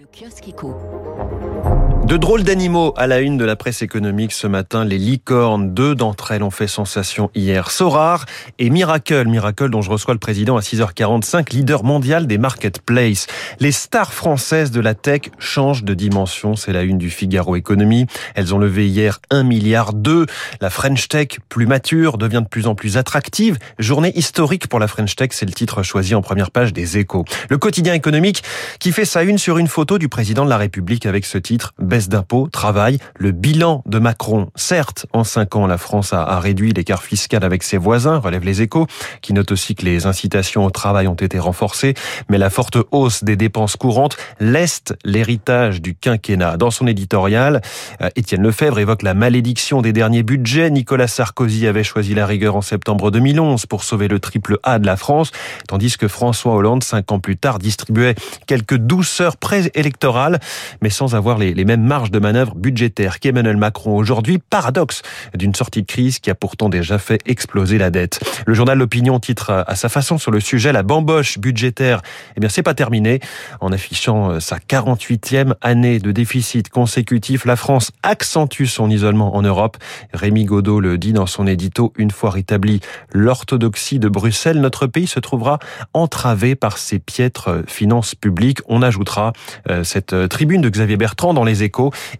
Le kiosque éco. De drôles d'animaux à la une de la presse économique ce matin, les licornes. Deux d'entre elles ont fait sensation hier. Sorar et Miracle. Miracle dont je reçois le président à 6h45, leader mondial des marketplaces. Les stars françaises de la tech changent de dimension. C'est la une du Figaro Économie. Elles ont levé hier 1 milliard 2. La French Tech, plus mature, devient de plus en plus attractive. Journée historique pour la French Tech, c'est le titre choisi en première page des échos. Le quotidien économique qui fait sa une sur une photo du président de la République avec ce titre baisse d'impôts, travail, le bilan de Macron. Certes, en cinq ans, la France a, réduit l'écart fiscal avec ses voisins, relève les échos, qui notent aussi que les incitations au travail ont été renforcées, mais la forte hausse des dépenses courantes leste l'héritage du quinquennat. Dans son éditorial, euh, Étienne Lefebvre évoque la malédiction des derniers budgets. Nicolas Sarkozy avait choisi la rigueur en septembre 2011 pour sauver le triple A de la France, tandis que François Hollande, cinq ans plus tard, distribuait quelques douceurs préélectorales, mais sans avoir les, les mêmes marge de manœuvre budgétaire qu'Emmanuel Macron aujourd'hui, paradoxe d'une sortie de crise qui a pourtant déjà fait exploser la dette. Le journal L'Opinion titre à sa façon sur le sujet la bamboche budgétaire. Eh bien, c'est pas terminé. En affichant euh, sa 48e année de déficit consécutif, la France accentue son isolement en Europe. Rémi Godot le dit dans son édito, une fois rétablie l'orthodoxie de Bruxelles, notre pays se trouvera entravé par ses piètres finances publiques. On ajoutera euh, cette euh, tribune de Xavier Bertrand dans les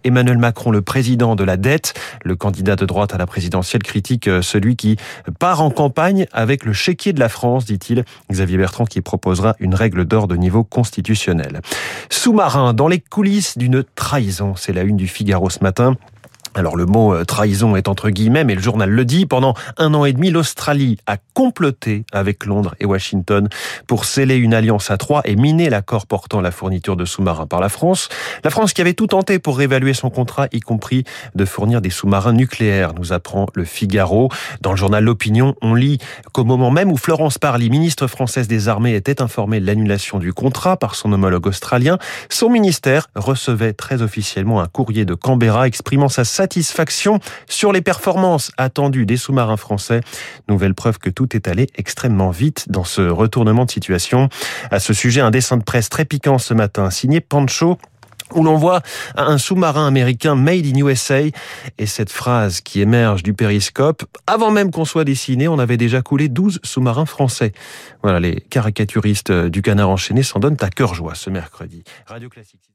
Emmanuel Macron, le président de la dette, le candidat de droite à la présidentielle, critique euh, celui qui part en campagne avec le chéquier de la France, dit-il. Xavier Bertrand qui proposera une règle d'or de niveau constitutionnel. Sous-marin dans les coulisses d'une trahison, c'est la une du Figaro ce matin. Alors le mot euh, trahison est entre guillemets, mais le journal le dit. Pendant un an et demi, l'Australie a comploté avec Londres et Washington pour sceller une alliance à trois et miner l'accord portant la fourniture de sous-marins par la France. La France qui avait tout tenté pour réévaluer son contrat, y compris de fournir des sous-marins nucléaires, nous apprend le Figaro. Dans le journal L'Opinion, on lit qu'au moment même où Florence Parly, ministre française des Armées, était informée de l'annulation du contrat par son homologue australien, son ministère recevait très officiellement un courrier de Canberra exprimant sa satisfaction sur les performances attendues des sous-marins français. Nouvelle preuve que tout est allé extrêmement vite dans ce retournement de situation. À ce sujet, un dessin de presse très piquant ce matin, signé Pancho où l'on voit un sous-marin américain made in USA et cette phrase qui émerge du périscope, avant même qu'on soit dessiné, on avait déjà coulé 12 sous-marins français. Voilà, les caricaturistes du canard enchaîné s'en donnent à cœur joie ce mercredi. Radio Classique.